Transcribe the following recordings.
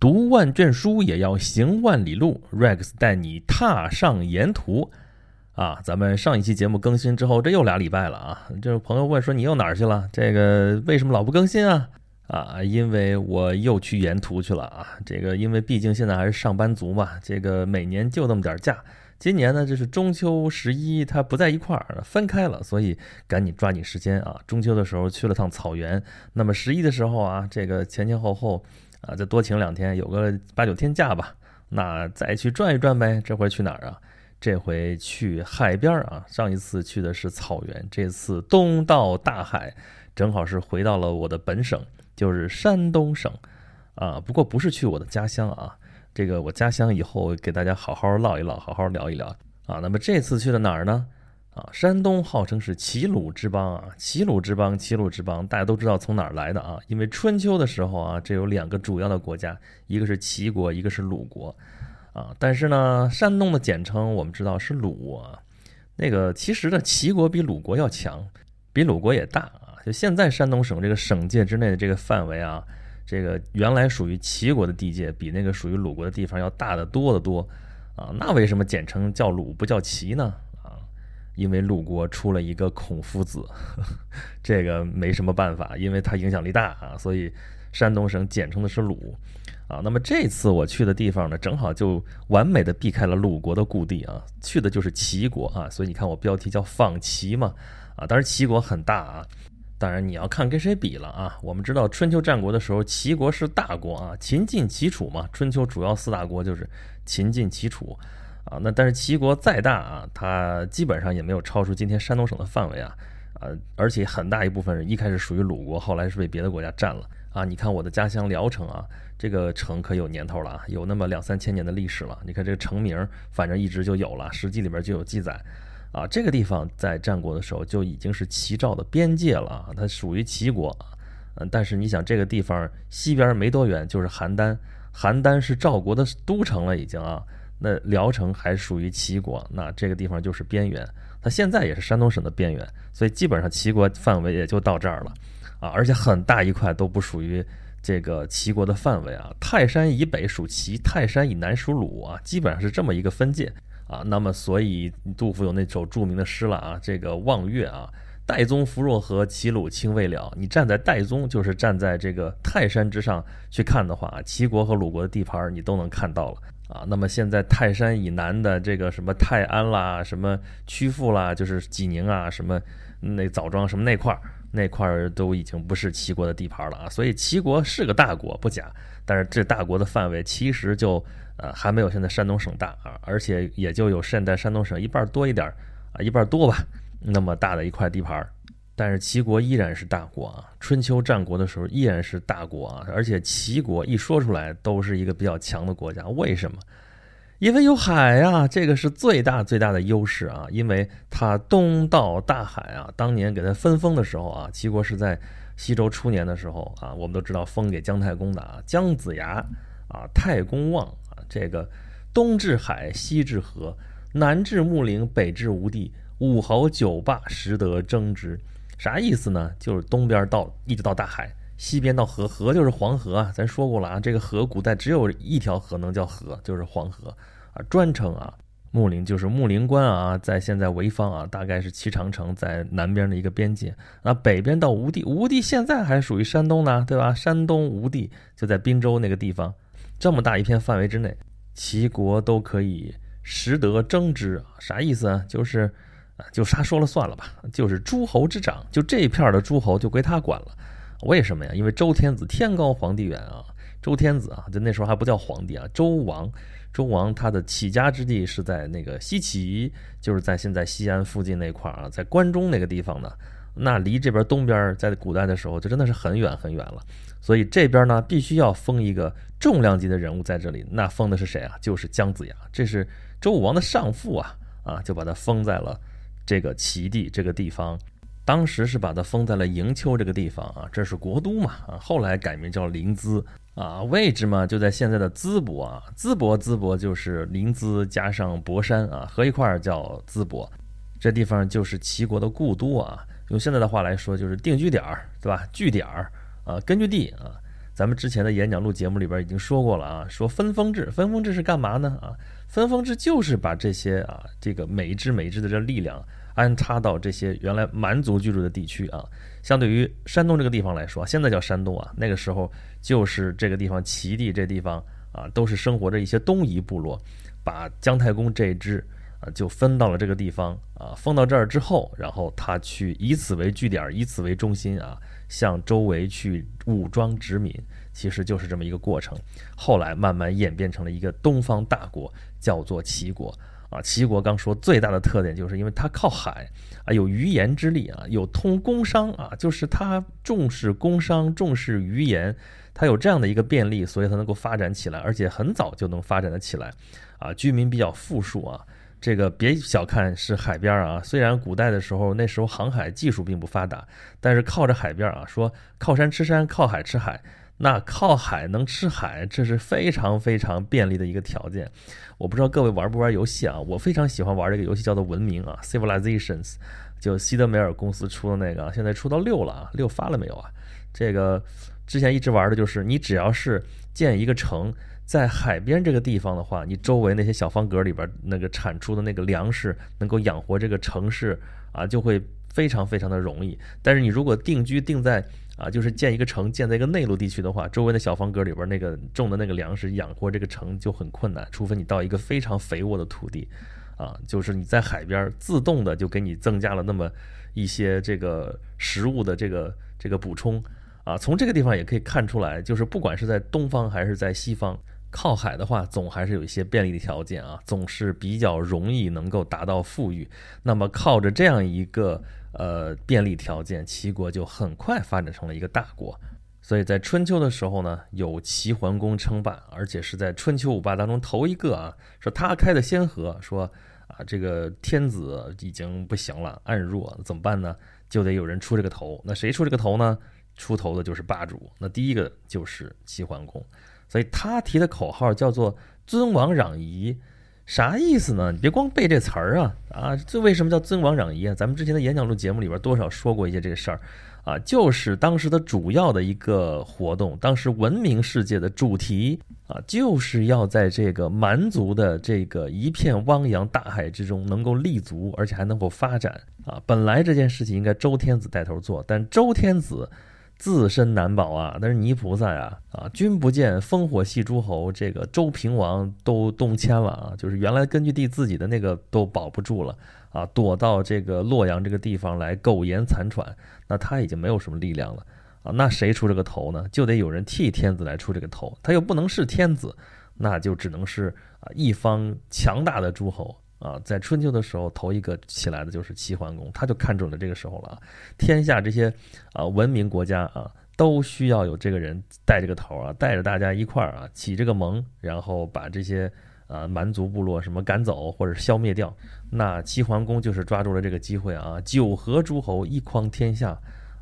读万卷书也要行万里路，Rex 带你踏上沿途。啊，咱们上一期节目更新之后，这又俩礼拜了啊！就是朋友问说你又哪儿去了？这个为什么老不更新啊？啊，因为我又去沿途去了啊！这个因为毕竟现在还是上班族嘛，这个每年就那么点假。今年呢，就是中秋十一，它不在一块儿，分开了，所以赶紧抓紧时间啊！中秋的时候去了趟草原，那么十一的时候啊，这个前前后后啊，再多请两天，有个八九天假吧，那再去转一转呗。这回去哪儿啊？这回去海边儿啊！上一次去的是草原，这次东到大海，正好是回到了我的本省，就是山东省啊。不过不是去我的家乡啊。这个我家乡以后给大家好好唠一唠，好好聊一聊啊。那么这次去的哪儿呢？啊，山东号称是齐鲁之邦啊，齐鲁之邦，齐鲁之邦，大家都知道从哪儿来的啊？因为春秋的时候啊，这有两个主要的国家，一个是齐国，一个是鲁国啊。但是呢，山东的简称我们知道是鲁啊。那个其实呢，齐国比鲁国要强，比鲁国也大啊。就现在山东省这个省界之内的这个范围啊。这个原来属于齐国的地界，比那个属于鲁国的地方要大得多得多，啊，那为什么简称叫鲁不叫齐呢？因为鲁国出了一个孔夫子，这个没什么办法，因为他影响力大啊，所以山东省简称的是鲁，啊，那么这次我去的地方呢，正好就完美的避开了鲁国的故地啊，去的就是齐国啊，所以你看我标题叫访齐嘛，啊，当然齐国很大啊。当然，你要看跟谁比了啊！我们知道春秋战国的时候，齐国是大国啊，秦晋齐楚嘛。春秋主要四大国就是秦晋齐楚啊。那但是齐国再大啊，它基本上也没有超出今天山东省的范围啊。呃，而且很大一部分人一开始属于鲁国，后来是被别的国家占了啊。你看我的家乡聊城啊，这个城可有年头了啊，有那么两三千年的历史了。你看这个城名，反正一直就有了，《史记》里边就有记载。啊，这个地方在战国的时候就已经是齐赵的边界了啊，它属于齐国。嗯，但是你想，这个地方西边没多远就是邯郸，邯郸是赵国的都城了已经啊。那聊城还属于齐国，那这个地方就是边缘，它现在也是山东省的边缘，所以基本上齐国范围也就到这儿了啊。而且很大一块都不属于这个齐国的范围啊。泰山以北属齐，泰山以南属鲁啊，基本上是这么一个分界。啊，那么所以杜甫有那首著名的诗了啊，这个望岳啊，岱宗夫若何，齐鲁青未了。你站在岱宗，就是站在这个泰山之上去看的话，齐国和鲁国的地盘你都能看到了啊。那么现在泰山以南的这个什么泰安啦，什么曲阜啦，就是济宁啊，什么那枣庄什么那块儿，那块儿都已经不是齐国的地盘了啊。所以齐国是个大国不假，但是这大国的范围其实就。呃，还没有现在山东省大啊，而且也就有现在山东省一半多一点啊，一半多吧，那么大的一块地盘儿。但是齐国依然是大国啊，春秋战国的时候依然是大国啊，而且齐国一说出来都是一个比较强的国家。为什么？因为有海啊，这个是最大最大的优势啊，因为它东到大海啊。当年给它分封的时候啊，齐国是在西周初年的时候啊，我们都知道封给姜太公的啊，姜子牙啊，太公望啊。这个东至海，西至河，南至穆陵，北至吴地，五侯九霸，实得争之。啥意思呢？就是东边到一直到大海，西边到河，河就是黄河啊。咱说过了啊，这个河古代只有一条河能叫河，就是黄河啊。专称啊，穆陵就是穆陵关啊，在现在潍坊啊，大概是齐长城在南边的一个边界那。北边到吴地，吴地现在还属于山东呢，对吧？山东吴地就在滨州那个地方。这么大一片范围之内，齐国都可以实得征之？啥意思啊？就是就啥说了算了吧。就是诸侯之长，就这一片的诸侯就归他管了。为什么呀？因为周天子天高皇帝远啊。周天子啊，就那时候还不叫皇帝啊，周王。周王他的起家之地是在那个西岐，就是在现在西安附近那块儿啊，在关中那个地方呢。那离这边东边，在古代的时候就真的是很远很远了。所以这边呢，必须要封一个重量级的人物在这里。那封的是谁啊？就是姜子牙，这是周武王的上父啊啊，就把他封在了这个齐地这个地方。当时是把它封在了营丘这个地方啊，这是国都嘛啊。后来改名叫临淄啊，位置嘛就在现在的淄博啊。淄博，淄博就是临淄加上博山啊，合一块儿叫淄博。这地方就是齐国的故都啊，用现在的话来说就是定居点儿，对吧？据点儿。啊，根据地啊，咱们之前的演讲录节目里边已经说过了啊，说分封制，分封制是干嘛呢？啊，分封制就是把这些啊，这个每一支每一支的这力量安插到这些原来蛮族居住的地区啊。相对于山东这个地方来说，现在叫山东啊，那个时候就是这个地方齐地这地方啊，都是生活着一些东夷部落，把姜太公这支啊就分到了这个地方啊，封到这儿之后，然后他去以此为据点，以此为中心啊。向周围去武装殖民，其实就是这么一个过程。后来慢慢演变成了一个东方大国，叫做齐国啊。齐国刚说最大的特点就是因为它靠海啊，有渔盐之利啊，有通工商啊，就是它重视工商，重视渔盐，它有这样的一个便利，所以它能够发展起来，而且很早就能发展得起来啊。居民比较富庶啊。这个别小看是海边啊，虽然古代的时候那时候航海技术并不发达，但是靠着海边啊，说靠山吃山，靠海吃海，那靠海能吃海，这是非常非常便利的一个条件。我不知道各位玩不玩游戏啊？我非常喜欢玩这个游戏，叫做《文明》啊，Civilizations，就西德梅尔公司出的那个，现在出到六了啊，六发了没有啊？这个之前一直玩的就是你只要是建一个城。在海边这个地方的话，你周围那些小方格里边那个产出的那个粮食，能够养活这个城市啊，就会非常非常的容易。但是你如果定居定在啊，就是建一个城建在一个内陆地区的话，周围的小方格里边那个种的那个粮食养活这个城就很困难，除非你到一个非常肥沃的土地，啊，就是你在海边自动的就给你增加了那么一些这个食物的这个这个补充啊。从这个地方也可以看出来，就是不管是在东方还是在西方。靠海的话，总还是有一些便利的条件啊，总是比较容易能够达到富裕。那么靠着这样一个呃便利条件，齐国就很快发展成了一个大国。所以在春秋的时候呢，有齐桓公称霸，而且是在春秋五霸当中头一个啊，说他开的先河，说啊这个天子已经不行了，暗弱怎么办呢？就得有人出这个头。那谁出这个头呢？出头的就是霸主。那第一个就是齐桓公。所以他提的口号叫做“尊王攘夷”，啥意思呢？你别光背这词儿啊啊！这为什么叫“尊王攘夷”啊？咱们之前的演讲录节目里边多少说过一些这个事儿啊，就是当时的主要的一个活动，当时文明世界的主题啊，就是要在这个蛮族的这个一片汪洋大海之中能够立足，而且还能够发展啊。本来这件事情应该周天子带头做，但周天子。自身难保啊！但是泥菩萨呀，啊，君不见烽火戏诸侯，这个周平王都东迁了啊，就是原来根据地自己的那个都保不住了啊，躲到这个洛阳这个地方来苟延残喘，那他已经没有什么力量了啊，那谁出这个头呢？就得有人替天子来出这个头，他又不能是天子，那就只能是啊一方强大的诸侯。啊，在春秋的时候，头一个起来的就是齐桓公，他就看准了这个时候了，天下这些啊文明国家啊，都需要有这个人带这个头啊，带着大家一块儿啊起这个盟，然后把这些啊蛮族部落什么赶走或者消灭掉。那齐桓公就是抓住了这个机会啊，九合诸侯，一匡天下。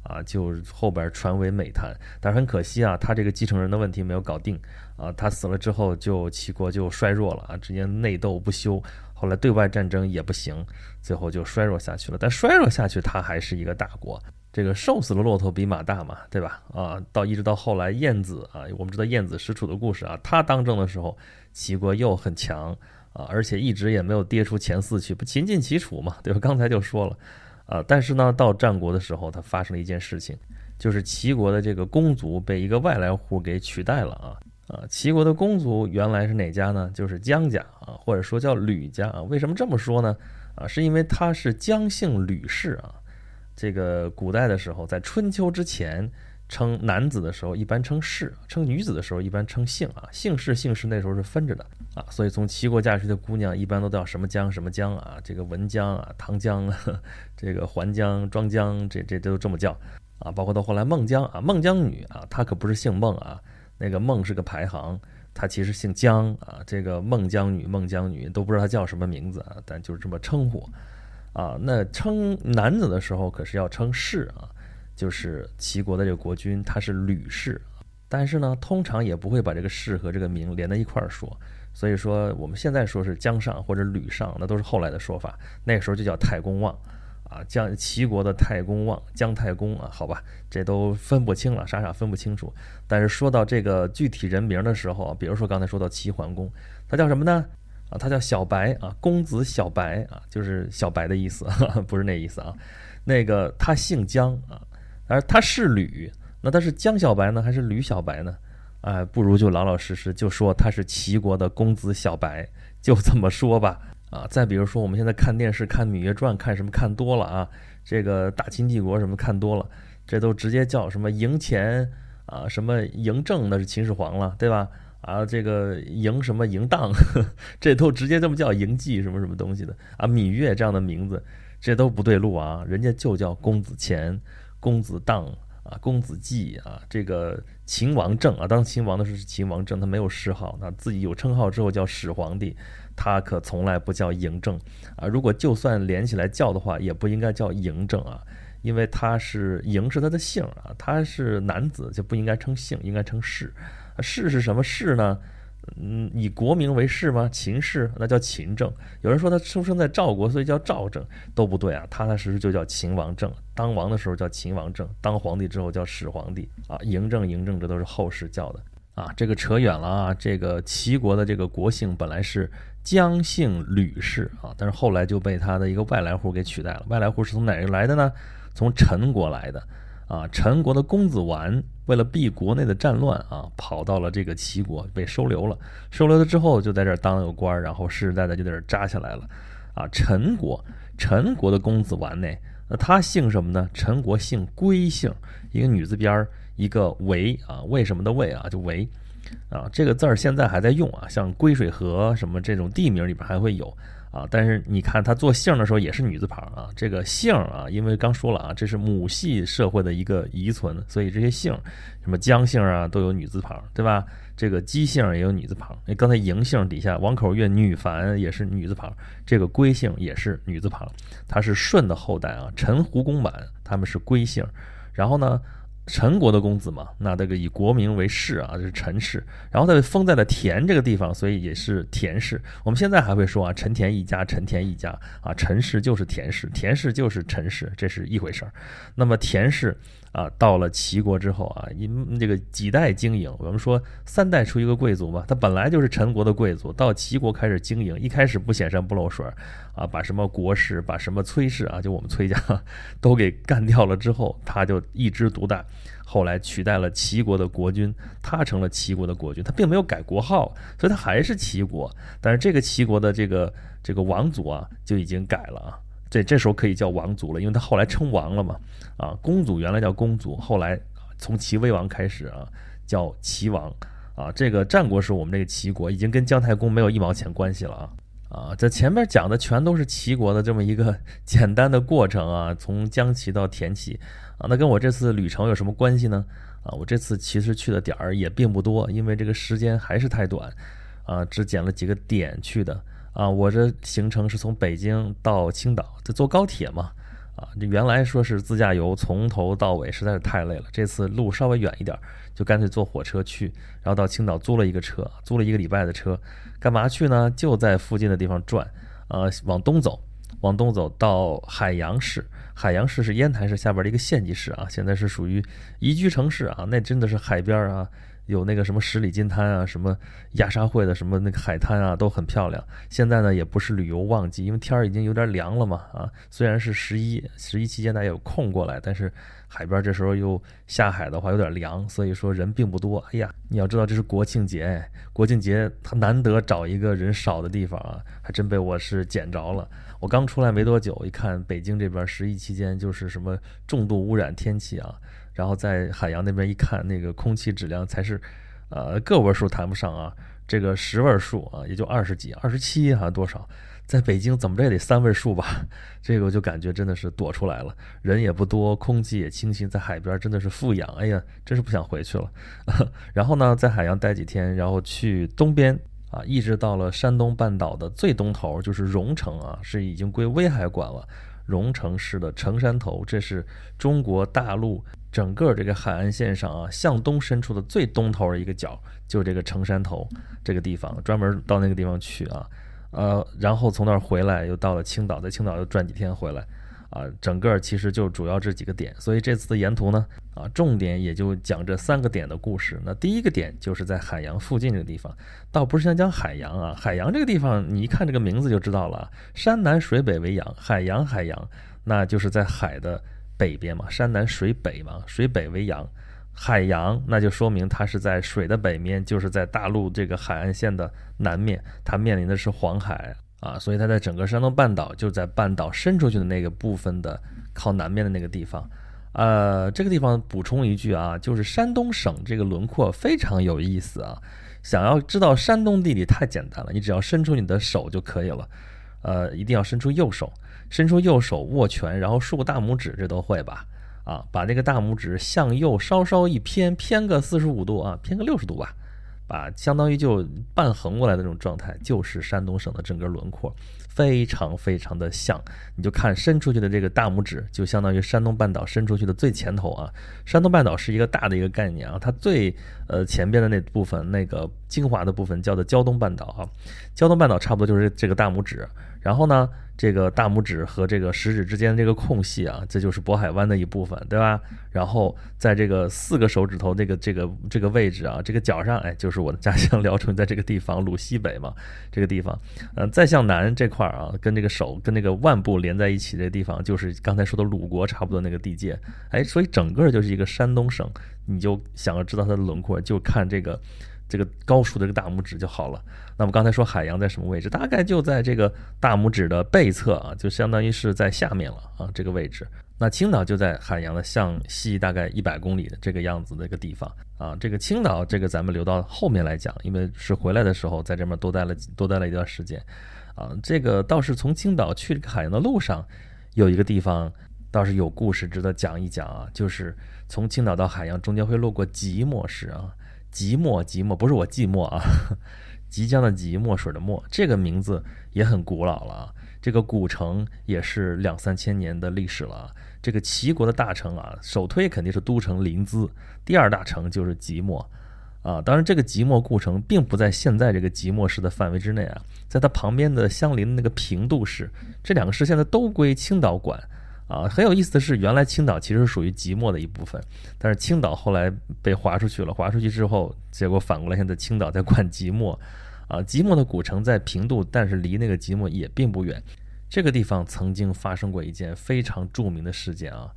啊，就后边传为美谈，但是很可惜啊，他这个继承人的问题没有搞定啊，他死了之后，就齐国就衰弱了啊，直接内斗不休，后来对外战争也不行，最后就衰弱下去了。但衰弱下去，他还是一个大国。这个瘦死的骆驼比马大嘛，对吧？啊，到一直到后来晏子啊，我们知道晏子使楚的故事啊，他当政的时候，齐国又很强啊，而且一直也没有跌出前四去，不秦晋齐楚嘛，对吧？刚才就说了。啊，但是呢，到战国的时候，它发生了一件事情，就是齐国的这个公族被一个外来户给取代了啊啊！齐国的公族原来是哪家呢？就是姜家，或者说叫吕家啊。为什么这么说呢？啊，是因为他是姜姓吕氏啊。这个古代的时候，在春秋之前。称男子的时候一般称氏，称女子的时候一般称姓啊，姓氏姓氏那时候是分着的啊，所以从齐国嫁出去的姑娘一般都叫什么姜什么姜啊，这个文姜啊、唐姜啊、这个桓姜、庄姜，这这都这么叫啊，包括到后来孟姜啊，孟姜女啊，她可不是姓孟啊，那个孟是个排行，她其实姓姜啊，这个孟姜女、孟姜女都不知道她叫什么名字啊，但就是这么称呼啊，那称男子的时候可是要称氏啊。就是齐国的这个国君，他是吕氏，但是呢，通常也不会把这个氏和这个名连在一块儿说。所以说，我们现在说是姜尚或者吕尚，那都是后来的说法。那个时候就叫太公望，啊，姜齐国的太公望，姜太公啊，好吧，这都分不清了，傻傻分不清楚。但是说到这个具体人名的时候，比如说刚才说到齐桓公，他叫什么呢？啊，他叫小白啊，公子小白啊，就是小白的意思，不是那意思啊。那个他姓姜啊，而他是吕，那他是姜小白呢，还是吕小白呢？哎，不如就老老实实就说他是齐国的公子小白，就这么说吧。啊，再比如说我们现在看电视看《芈月传》，看什么看多了啊？这个大秦帝国什么看多了，这都直接叫什么嬴钱啊，什么嬴政那是秦始皇了，对吧？啊，这个嬴什么嬴荡，这都直接这么叫嬴稷什么什么东西的啊？芈月这样的名字，这都不对路啊！人家就叫公子虔、公子荡啊、公子季啊，这个秦王政啊，当秦王的时候是秦王政，他没有谥号，他自己有称号之后叫始皇帝。他可从来不叫嬴政啊！如果就算连起来叫的话，也不应该叫嬴政啊，因为他是嬴是他的姓啊，他是男子就不应该称姓，应该称氏。氏是什么氏呢？嗯，以国名为氏吗？秦氏那叫秦政。有人说他出生在赵国，所以叫赵政，都不对啊！踏踏实实就叫秦王政。当王的时候叫秦王政，当皇帝之后叫始皇帝啊。嬴政、嬴政，这都是后世叫的啊。这个扯远了啊！这个齐国的这个国姓本来是。姜姓吕氏啊，但是后来就被他的一个外来户给取代了。外来户是从哪个来的呢？从陈国来的啊。陈国的公子完为了避国内的战乱啊，跑到了这个齐国，被收留了。收留了之后，就在这儿当了个官，然后世世代代就在这儿扎下来了啊。陈国，陈国的公子完呢，那他姓什么呢？陈国姓归姓，一个女字边儿，一个为啊，为什么的为啊，就为。啊，这个字儿现在还在用啊，像归水河什么这种地名里边还会有啊。但是你看他做姓的时候也是女字旁啊。这个姓啊，因为刚说了啊，这是母系社会的一个遗存，所以这些姓，什么姜姓啊都有女字旁，对吧？这个姬姓也有女字旁。那刚才嬴姓底下王口月女凡也是女字旁，这个归姓也是女字旁，他是舜的后代啊。陈胡公满他们是归姓，然后呢？陈国的公子嘛，那这个以国名为氏啊，这是陈氏，然后他封在了田这个地方，所以也是田氏。我们现在还会说啊，陈田一家，陈田一家啊，陈氏就是田氏，田氏就是陈氏，这是一回事儿。那么田氏。啊，到了齐国之后啊，因这个几代经营，我们说三代出一个贵族嘛，他本来就是陈国的贵族，到齐国开始经营，一开始不显山不露水啊，把什么国氏，把什么崔氏啊，就我们崔家 都给干掉了之后，他就一枝独大，后来取代了齐国的国君，他成了齐国的国君，他并没有改国号，所以他还是齐国，但是这个齐国的这个这个王族啊，就已经改了啊。这这时候可以叫王族了，因为他后来称王了嘛。啊，公祖原来叫公祖，后来从齐威王开始啊，叫齐王。啊，这个战国时候我们这个齐国已经跟姜太公没有一毛钱关系了啊。啊，这前面讲的全都是齐国的这么一个 简单的过程啊，从姜齐到田齐。啊，那跟我这次旅程有什么关系呢？啊，我这次其实去的点儿也并不多，因为这个时间还是太短，啊，只捡了几个点去的。啊，我这行程是从北京到青岛，就坐高铁嘛。啊，这原来说是自驾游，从头到尾实在是太累了。这次路稍微远一点，就干脆坐火车去，然后到青岛租了一个车，租了一个礼拜的车，干嘛去呢？就在附近的地方转，啊，往东走，往东走到海洋市。海洋市是烟台市下边的一个县级市啊，现在是属于宜居城市啊，那真的是海边啊。有那个什么十里金滩啊，什么亚沙会的什么那个海滩啊，都很漂亮。现在呢，也不是旅游旺季，因为天儿已经有点凉了嘛。啊，虽然是十一，十一期间大家有空过来，但是海边这时候又下海的话有点凉，所以说人并不多。哎呀，你要知道这是国庆节，国庆节他难得找一个人少的地方啊，还真被我是捡着了。我刚出来没多久，一看北京这边十一期间就是什么重度污染天气啊。然后在海洋那边一看，那个空气质量才是，呃，个位数谈不上啊，这个十位数啊，也就二十几、二十七还是多少？在北京怎么着也得三位数吧？这个我就感觉真的是躲出来了，人也不多，空气也清新，在海边真的是富养。哎呀，真是不想回去了。然后呢，在海洋待几天，然后去东边啊，一直到了山东半岛的最东头，就是荣城啊，是已经归威海管了。荣城市的城山头，这是中国大陆。整个这个海岸线上啊，向东伸出的最东头的一个角，就这个城山头这个地方，专门到那个地方去啊，呃，然后从那儿回来，又到了青岛，在青岛又转几天回来，啊，整个其实就主要这几个点，所以这次的沿途呢，啊，重点也就讲这三个点的故事。那第一个点就是在海洋附近这个地方，倒不是想讲海洋啊，海洋这个地方你一看这个名字就知道了，山南水北为洋，海洋海洋，那就是在海的北边嘛，山南水北嘛，水北为洋，海洋那就说明它是在水的北面，就是在大陆这个海岸线的南面，它面临的是黄海。啊，所以它在整个山东半岛就在半岛伸出去的那个部分的靠南面的那个地方，呃，这个地方补充一句啊，就是山东省这个轮廓非常有意思啊。想要知道山东地理太简单了，你只要伸出你的手就可以了，呃，一定要伸出右手，伸出右手握拳，然后竖个大拇指，这都会吧？啊，把那个大拇指向右稍稍一偏，偏个四十五度啊，偏个六十度吧。把相当于就半横过来的这种状态，就是山东省的整个轮廓，非常非常的像。你就看伸出去的这个大拇指，就相当于山东半岛伸出去的最前头啊。山东半岛是一个大的一个概念啊，它最呃前边的那部分，那个精华的部分叫做胶东半岛啊。胶东半岛差不多就是这个大拇指，然后呢？这个大拇指和这个食指之间这个空隙啊，这就是渤海湾的一部分，对吧？然后在这个四个手指头这个这个这个位置啊，这个角上，哎，就是我的家乡聊城，在这个地方鲁西北嘛，这个地方，嗯，再向南这块儿啊，跟这个手跟那个腕部连在一起这地方，就是刚才说的鲁国差不多那个地界，哎，所以整个就是一个山东省，你就想要知道它的轮廓，就看这个。这个高竖的这个大拇指就好了。那么刚才说海洋在什么位置？大概就在这个大拇指的背侧啊，就相当于是在下面了啊，这个位置。那青岛就在海洋的向西大概一百公里的这个样子的一个地方啊。这个青岛这个咱们留到后面来讲，因为是回来的时候在这边多待了多待了一段时间啊。这个倒是从青岛去这个海洋的路上，有一个地方倒是有故事值得讲一讲啊，就是从青岛到海洋中间会路过即墨市啊。即墨，即墨不是我寂寞啊，即将的即，墨水的墨，这个名字也很古老了啊。这个古城也是两三千年的历史了啊。这个齐国的大城啊，首推肯定是都城临淄，第二大城就是即墨啊。当然，这个即墨故城并不在现在这个即墨市的范围之内啊，在它旁边的相邻的那个平度市，这两个市现在都归青岛管。啊，很有意思的是，原来青岛其实属于即墨的一部分，但是青岛后来被划出去了。划出去之后，结果反过来现在青岛在管即墨。啊，即墨的古城在平度，但是离那个即墨也并不远。这个地方曾经发生过一件非常著名的事件啊，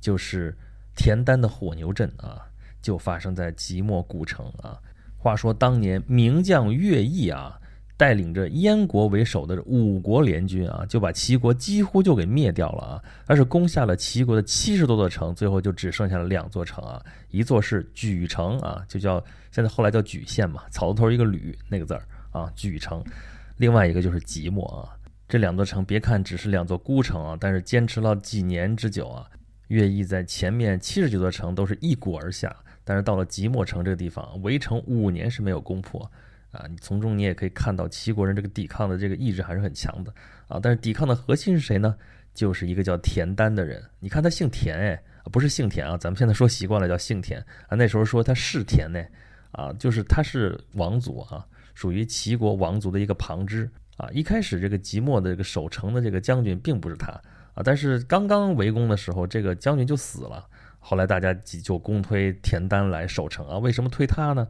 就是田单的火牛阵啊，就发生在即墨古城啊。话说当年名将乐毅啊。带领着燕国为首的五国联军啊，就把齐国几乎就给灭掉了啊，而是攻下了齐国的七十多座城，最后就只剩下了两座城啊，一座是莒城啊，就叫现在后来叫莒县嘛，草字头一个吕那个字儿啊，莒城，另外一个就是即墨啊。这两座城别看只是两座孤城啊，但是坚持了几年之久啊。乐毅在前面七十几座城都是一鼓而下，但是到了即墨城这个地方，围城五年是没有攻破。啊你从中你也可以看到齐国人这个抵抗的这个意志还是很强的啊。但是抵抗的核心是谁呢？就是一个叫田丹的人。你看他姓田哎，不是姓田啊，咱们现在说习惯了叫姓田啊。那时候说他是田呢，啊，就是他是王族啊，属于齐国王族的一个旁支啊。一开始这个即墨的这个守城的这个将军并不是他啊，但是刚刚围攻的时候，这个将军就死了。后来大家就公推田丹来守城啊。为什么推他呢？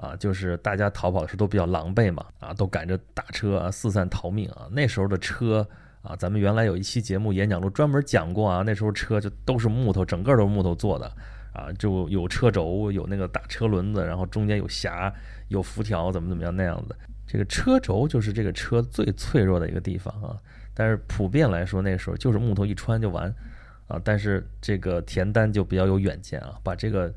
啊，就是大家逃跑的时候都比较狼狈嘛，啊，都赶着打车啊，四散逃命啊。那时候的车啊，咱们原来有一期节目《演讲录》专门讲过啊。那时候车就都是木头，整个都是木头做的啊，就有车轴，有那个大车轮子，然后中间有匣，有辐条，怎么怎么样那样子。这个车轴就是这个车最脆弱的一个地方啊。但是普遍来说，那时候就是木头一穿就完啊。但是这个田丹就比较有远见啊，把这个。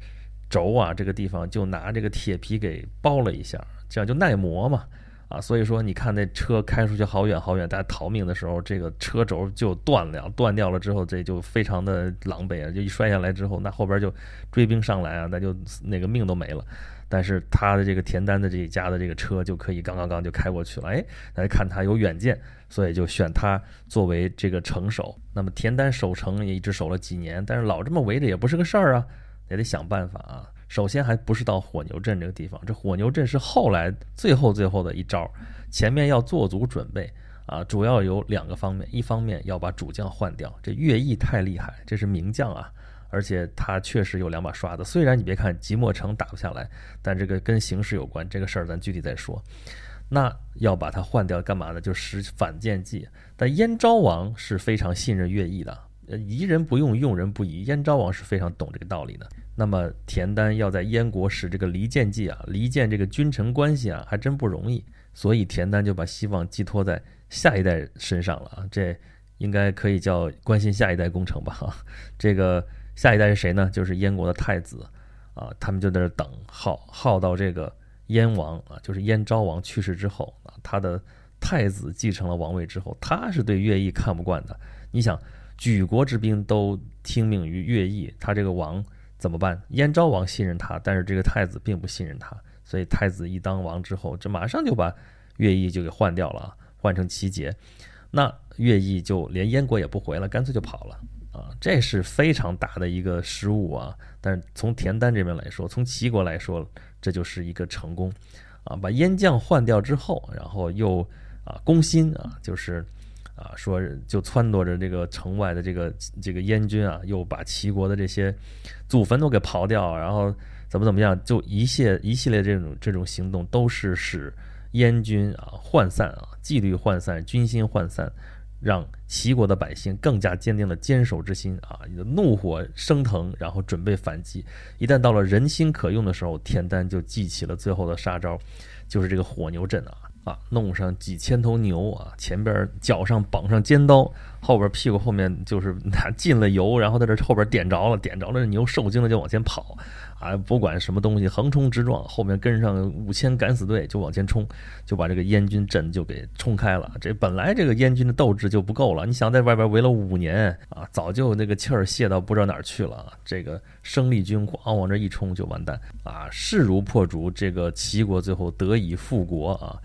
轴啊，这个地方就拿这个铁皮给包了一下，这样就耐磨嘛，啊，所以说你看那车开出去好远好远，大家逃命的时候，这个车轴就断了，断掉了之后，这就非常的狼狈啊，就一摔下来之后，那后边就追兵上来啊，那就那个命都没了。但是他的这个田丹的这一家的这个车就可以刚刚刚就开过去了，哎，大家看他有远见，所以就选他作为这个城守。那么田丹守城也一直守了几年，但是老这么围着也不是个事儿啊。也得想办法啊！首先还不是到火牛镇这个地方，这火牛镇是后来最后最后的一招，前面要做足准备啊，主要有两个方面，一方面要把主将换掉，这乐毅太厉害，这是名将啊，而且他确实有两把刷子。虽然你别看即墨城打不下来，但这个跟形势有关，这个事儿咱具体再说。那要把他换掉干嘛呢？就使反间计。但燕昭王是非常信任乐毅的，呃，疑人不用，用人不疑。燕昭王是非常懂这个道理的。那么田丹要在燕国使这个离间计啊，离间这个君臣关系啊，还真不容易。所以田丹就把希望寄托在下一代身上了啊，这应该可以叫关心下一代工程吧？哈，这个下一代是谁呢？就是燕国的太子啊，他们就在这等耗耗到这个燕王啊，就是燕昭王去世之后啊，他的太子继承了王位之后，他是对乐毅看不惯的。你想，举国之兵都听命于乐毅，他这个王。怎么办？燕昭王信任他，但是这个太子并不信任他，所以太子一当王之后，这马上就把乐毅就给换掉了，换成齐杰。那乐毅就连燕国也不回了，干脆就跑了啊！这是非常大的一个失误啊！但是从田丹这边来说，从齐国来说，这就是一个成功啊！把燕将换掉之后，然后又啊攻心啊，就是。啊，说就撺掇着这个城外的这个这个燕军啊，又把齐国的这些祖坟都给刨掉，然后怎么怎么样，就一系一系列这种这种行动，都是使燕军啊涣散啊，纪律涣散，军心涣散，让齐国的百姓更加坚定了坚守之心啊，怒火升腾，然后准备反击。一旦到了人心可用的时候，田丹就记起了最后的杀招，就是这个火牛阵啊。啊，弄上几千头牛啊，前边脚上绑上尖刀，后边屁股后面就是 拿进了油，然后在这后边点着了，点着了，牛受惊了就往前跑，啊，不管什么东西横冲直撞，后面跟上五千敢死队就往前冲，就把这个燕军阵就给冲开了。这本来这个燕军的斗志就不够了，你想在外边围了五年啊，早就那个气儿泄到不知道哪儿去了啊。这个生力军咣往这一冲就完蛋啊，势如破竹，这个齐国最后得以复国啊。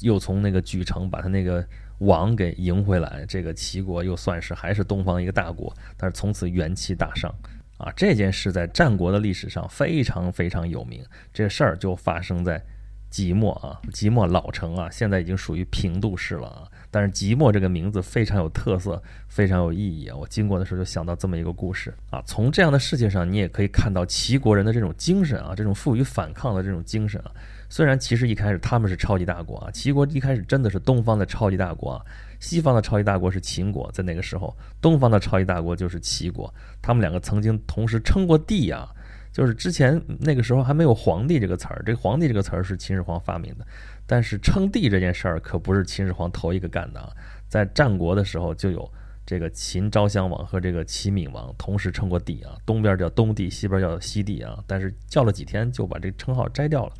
又从那个莒城把他那个王给迎回来，这个齐国又算是还是东方一个大国，但是从此元气大伤啊！这件事在战国的历史上非常非常有名。这事儿就发生在即墨啊，即墨老城啊，现在已经属于平度市了啊。但是即墨这个名字非常有特色，非常有意义啊！我经过的时候就想到这么一个故事啊。从这样的事情上，你也可以看到齐国人的这种精神啊，这种负隅反抗的这种精神啊。虽然其实一开始他们是超级大国啊，齐国一开始真的是东方的超级大国啊，西方的超级大国是秦国，在那个时候，东方的超级大国就是齐国，他们两个曾经同时称过帝啊，就是之前那个时候还没有皇帝这个词儿，这个皇帝这个词儿是秦始皇发明的，但是称帝这件事儿可不是秦始皇头一个干的啊，在战国的时候就有。这个秦昭襄王和这个齐闵王同时称过帝啊，东边叫东帝，西边叫西帝啊，但是叫了几天就把这个称号摘掉了。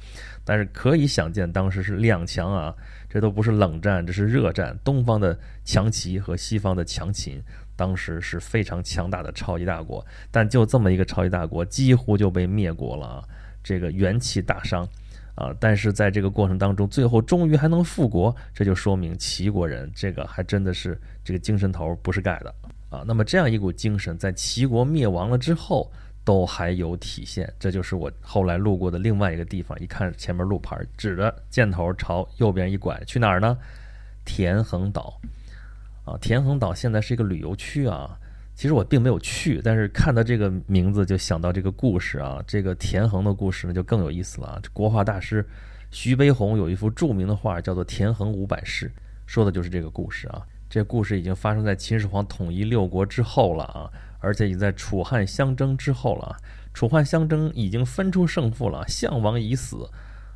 但是可以想见，当时是两强啊，这都不是冷战，这是热战。东方的强齐和西方的强秦，当时是非常强大的超级大国，但就这么一个超级大国，几乎就被灭国了啊，这个元气大伤。啊！但是在这个过程当中，最后终于还能复国，这就说明齐国人这个还真的是这个精神头不是盖的啊。那么这样一股精神，在齐国灭亡了之后都还有体现。这就是我后来路过的另外一个地方，一看前面路牌，指着箭头朝右边一拐，去哪儿呢？田横岛啊！田横岛现在是一个旅游区啊。其实我并没有去，但是看到这个名字就想到这个故事啊。这个田横的故事呢就更有意思了啊。国画大师徐悲鸿有一幅著名的画叫做《田横五百世》，说的就是这个故事啊。这故事已经发生在秦始皇统一六国之后了啊，而且已在楚汉相争之后了啊。楚汉相争已经分出胜负了，项王已死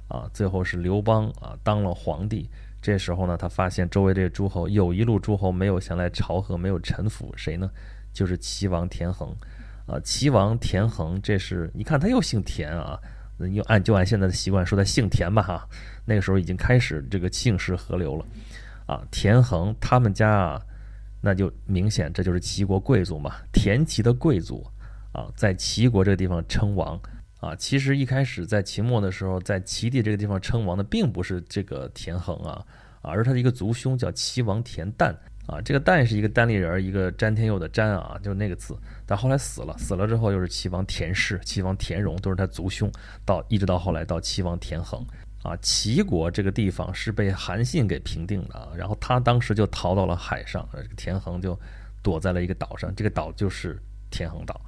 啊，最后是刘邦啊当了皇帝。这时候呢，他发现周围这些诸侯有一路诸侯没有前来朝贺，没有臣服，谁呢？就是齐王田横，啊，齐王田横，这是你看他又姓田啊，又按就按现在的习惯说他姓田吧哈。那个时候已经开始这个姓氏合流了，啊，田横他们家啊，那就明显这就是齐国贵族嘛，田齐的贵族啊，在齐国这个地方称王啊。其实一开始在秦末的时候，在齐地这个地方称王的并不是这个田横啊，而是他的一个族兄叫齐王田旦。啊，这个旦是一个单立人，一个詹天佑的詹啊，就那个字。但后来死了，死了之后又是齐王田氏、齐王田荣，都是他族兄。到一直到后来到齐王田横，啊，齐国这个地方是被韩信给平定的啊，然后他当时就逃到了海上，这个田横就躲在了一个岛上，这个岛就是田横岛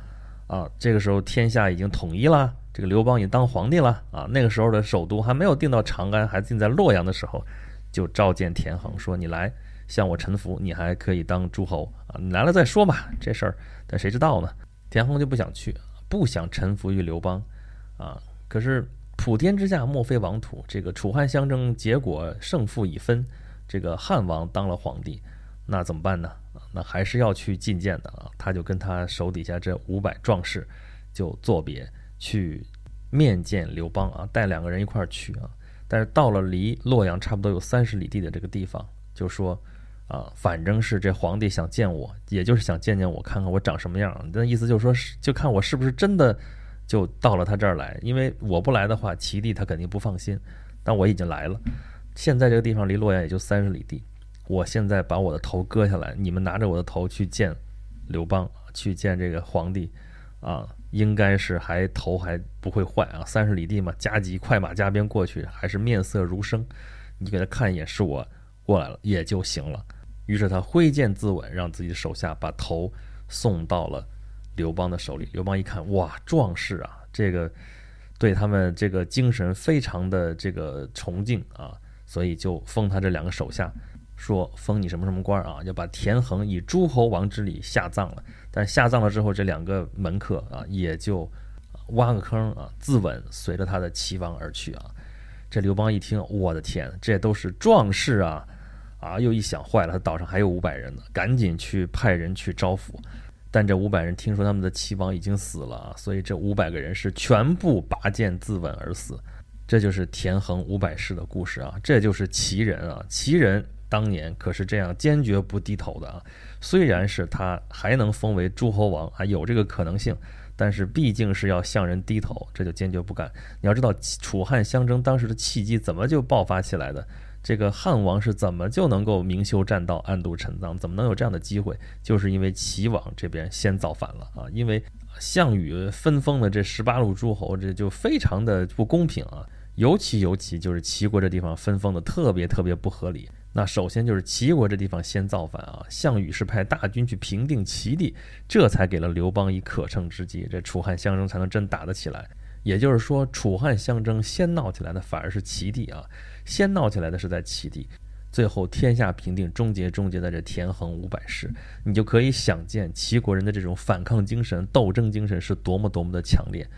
啊。这个时候天下已经统一了，这个刘邦已经当皇帝了啊。那个时候的首都还没有定到长安，还定在洛阳的时候，就召见田横说：“你来向我臣服，你还可以当诸侯啊，你来了再说吧，这事儿。”但谁知道呢？田横就不想去，不想臣服于刘邦啊。可是。普天之下莫非王土，这个楚汉相争结果胜负已分，这个汉王当了皇帝，那怎么办呢？那还是要去觐见的啊！他就跟他手底下这五百壮士就作别，去面见刘邦啊，带两个人一块儿去啊。但是到了离洛阳差不多有三十里地的这个地方，就说啊，反正是这皇帝想见我，也就是想见见我，看看我长什么样。那意思就是说，就看我是不是真的。就到了他这儿来，因为我不来的话，齐地他肯定不放心。但我已经来了，现在这个地方离洛阳也就三十里地。我现在把我的头割下来，你们拿着我的头去见刘邦，去见这个皇帝，啊，应该是还头还不会坏啊。三十里地嘛，加急快马加鞭过去，还是面色如生。你给他看一眼，是我过来了也就行了。于是他挥剑自刎，让自己的手下把头送到了。刘邦的手里，刘邦一看，哇，壮士啊，这个对他们这个精神非常的这个崇敬啊，所以就封他这两个手下，说封你什么什么官啊，就把田横以诸侯王之礼下葬了。但下葬了之后，这两个门客啊，也就挖个坑啊，自刎，随着他的齐王而去啊。这刘邦一听，我的天，这都是壮士啊，啊，又一想，坏了，他岛上还有五百人呢，赶紧去派人去招抚。但这五百人听说他们的齐王已经死了，所以这五百个人是全部拔剑自刎而死。这就是田横五百士的故事啊！这就是齐人啊！齐人当年可是这样坚决不低头的啊！虽然是他还能封为诸侯王，还有这个可能性，但是毕竟是要向人低头，这就坚决不干。你要知道楚汉相争当时的契机怎么就爆发起来的？这个汉王是怎么就能够明修栈道、暗度陈仓？怎么能有这样的机会？就是因为齐王这边先造反了啊！因为项羽分封的这十八路诸侯，这就非常的不公平啊！尤其尤其就是齐国这地方分封的特别特别不合理。那首先就是齐国这地方先造反啊！项羽是派大军去平定齐地，这才给了刘邦以可乘之机，这楚汉相争才能真打得起来。也就是说，楚汉相争先闹起来的反而是齐地啊！先闹起来的是在齐地，最后天下平定，终结终结在这田横五百士，你就可以想见齐国人的这种反抗精神、斗争精神是多么多么的强烈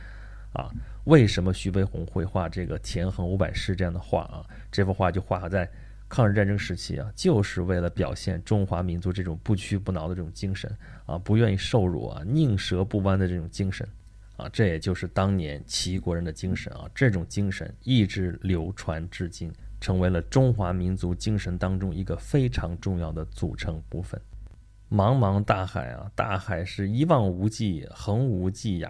啊！为什么徐悲鸿会画这个田横五百士这样的画啊？这幅画就画在抗日战争时期啊，就是为了表现中华民族这种不屈不挠的这种精神啊，不愿意受辱啊，宁折不弯的这种精神啊，这也就是当年齐国人的精神啊，这种精神一直流传至今。成为了中华民族精神当中一个非常重要的组成部分。茫茫大海啊，大海是一望无际，横无际涯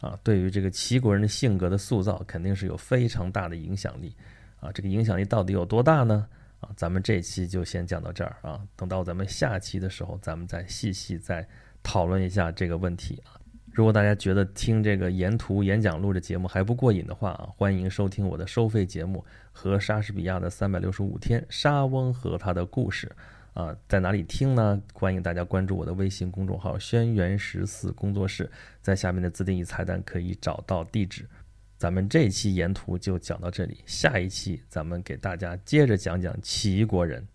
啊。对于这个齐国人的性格的塑造，肯定是有非常大的影响力啊。这个影响力到底有多大呢？啊，咱们这期就先讲到这儿啊。等到咱们下期的时候，咱们再细细再讨论一下这个问题啊。如果大家觉得听这个沿途演讲录的节目还不过瘾的话啊，欢迎收听我的收费节目《和莎士比亚的三百六十五天：莎翁和他的故事》啊，在哪里听呢？欢迎大家关注我的微信公众号“轩辕十四工作室”，在下面的自定义菜单可以找到地址。咱们这期沿途就讲到这里，下一期咱们给大家接着讲讲齐国人。